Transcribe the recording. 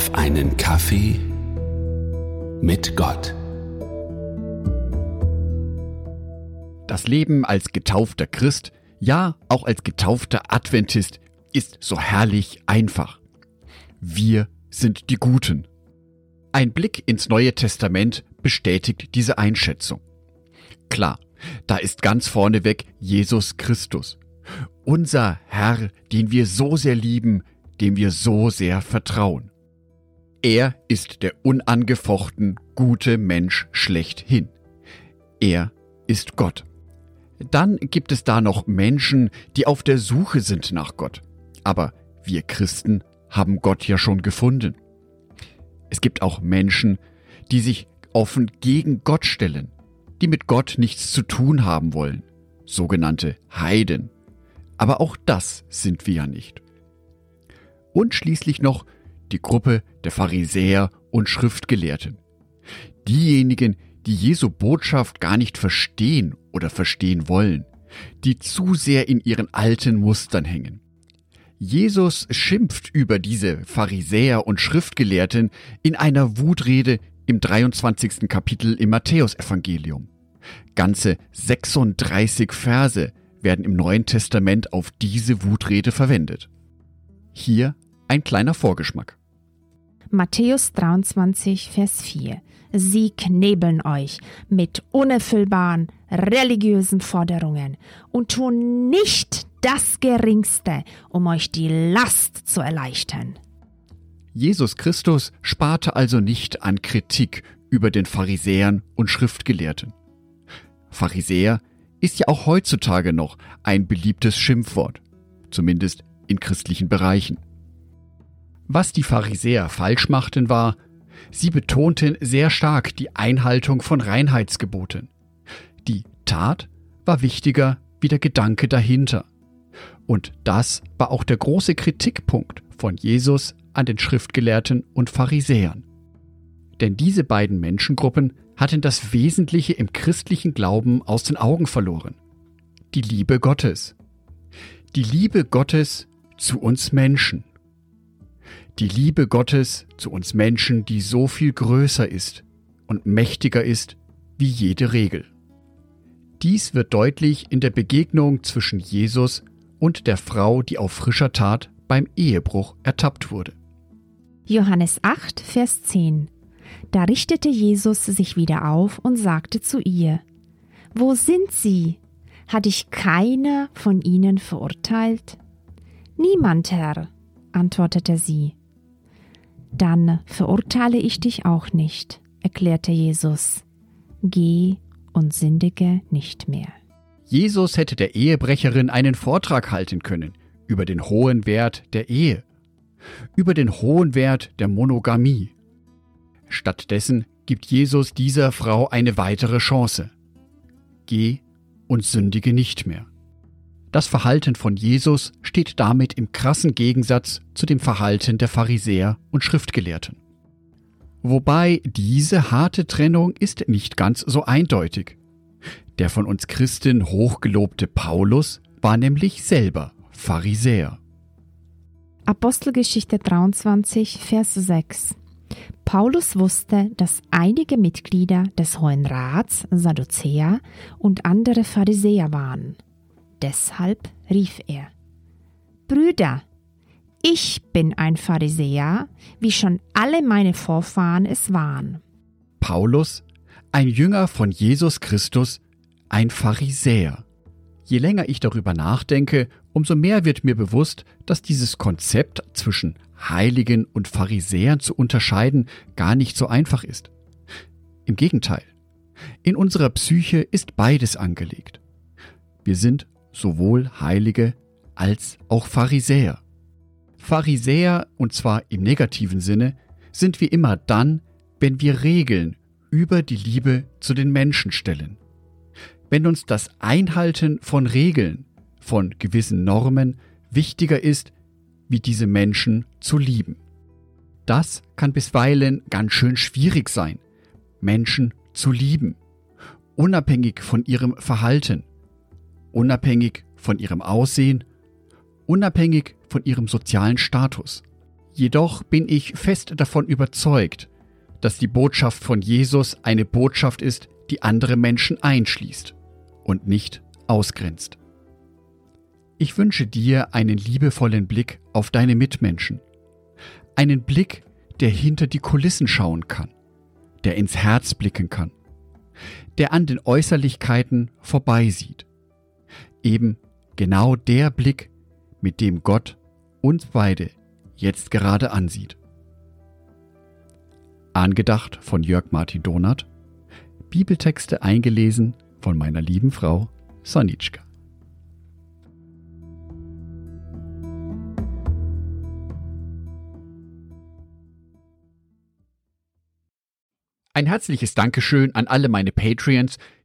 auf einen Kaffee mit Gott. Das Leben als getaufter Christ, ja auch als getaufter Adventist, ist so herrlich einfach. Wir sind die Guten. Ein Blick ins Neue Testament bestätigt diese Einschätzung. Klar, da ist ganz vorneweg Jesus Christus. Unser Herr, den wir so sehr lieben, dem wir so sehr vertrauen. Er ist der unangefochten gute Mensch schlechthin. Er ist Gott. Dann gibt es da noch Menschen, die auf der Suche sind nach Gott. Aber wir Christen haben Gott ja schon gefunden. Es gibt auch Menschen, die sich offen gegen Gott stellen, die mit Gott nichts zu tun haben wollen, sogenannte Heiden. Aber auch das sind wir ja nicht. Und schließlich noch die Gruppe der Pharisäer und Schriftgelehrten. Diejenigen, die Jesu Botschaft gar nicht verstehen oder verstehen wollen, die zu sehr in ihren alten Mustern hängen. Jesus schimpft über diese Pharisäer und Schriftgelehrten in einer Wutrede im 23. Kapitel im Matthäusevangelium. Ganze 36 Verse werden im Neuen Testament auf diese Wutrede verwendet. Hier ein kleiner Vorgeschmack. Matthäus 23, Vers 4. Sie knebeln euch mit unerfüllbaren religiösen Forderungen und tun nicht das Geringste, um euch die Last zu erleichtern. Jesus Christus sparte also nicht an Kritik über den Pharisäern und Schriftgelehrten. Pharisäer ist ja auch heutzutage noch ein beliebtes Schimpfwort, zumindest in christlichen Bereichen. Was die Pharisäer falsch machten war, sie betonten sehr stark die Einhaltung von Reinheitsgeboten. Die Tat war wichtiger wie der Gedanke dahinter. Und das war auch der große Kritikpunkt von Jesus an den Schriftgelehrten und Pharisäern. Denn diese beiden Menschengruppen hatten das Wesentliche im christlichen Glauben aus den Augen verloren. Die Liebe Gottes. Die Liebe Gottes zu uns Menschen. Die Liebe Gottes zu uns Menschen, die so viel größer ist und mächtiger ist wie jede Regel. Dies wird deutlich in der Begegnung zwischen Jesus und der Frau, die auf frischer Tat beim Ehebruch ertappt wurde. Johannes 8, Vers 10 Da richtete Jesus sich wieder auf und sagte zu ihr, Wo sind sie? Hat dich keiner von ihnen verurteilt? Niemand, Herr, antwortete sie. Dann verurteile ich dich auch nicht, erklärte Jesus. Geh und sündige nicht mehr. Jesus hätte der Ehebrecherin einen Vortrag halten können über den hohen Wert der Ehe, über den hohen Wert der Monogamie. Stattdessen gibt Jesus dieser Frau eine weitere Chance. Geh und sündige nicht mehr. Das Verhalten von Jesus steht damit im krassen Gegensatz zu dem Verhalten der Pharisäer und Schriftgelehrten. Wobei diese harte Trennung ist nicht ganz so eindeutig. Der von uns Christen hochgelobte Paulus war nämlich selber Pharisäer. Apostelgeschichte 23, Vers 6. Paulus wusste, dass einige Mitglieder des Hohen Rats Sadduzäer und andere Pharisäer waren. Deshalb rief er: Brüder, ich bin ein Pharisäer, wie schon alle meine Vorfahren es waren. Paulus, ein Jünger von Jesus Christus, ein Pharisäer. Je länger ich darüber nachdenke, umso mehr wird mir bewusst, dass dieses Konzept zwischen Heiligen und Pharisäern zu unterscheiden gar nicht so einfach ist. Im Gegenteil, in unserer Psyche ist beides angelegt. Wir sind sowohl Heilige als auch Pharisäer. Pharisäer, und zwar im negativen Sinne, sind wir immer dann, wenn wir Regeln über die Liebe zu den Menschen stellen wenn uns das Einhalten von Regeln, von gewissen Normen wichtiger ist, wie diese Menschen zu lieben. Das kann bisweilen ganz schön schwierig sein, Menschen zu lieben, unabhängig von ihrem Verhalten, unabhängig von ihrem Aussehen, unabhängig von ihrem sozialen Status. Jedoch bin ich fest davon überzeugt, dass die Botschaft von Jesus eine Botschaft ist, die andere Menschen einschließt und nicht ausgrenzt. Ich wünsche dir einen liebevollen Blick auf deine Mitmenschen, einen Blick, der hinter die Kulissen schauen kann, der ins Herz blicken kann, der an den Äußerlichkeiten vorbeisieht. Eben genau der Blick, mit dem Gott uns beide jetzt gerade ansieht. Angedacht von Jörg Martin Donath, Bibeltexte eingelesen von meiner lieben Frau Sonitschka. Ein herzliches Dankeschön an alle meine Patreons,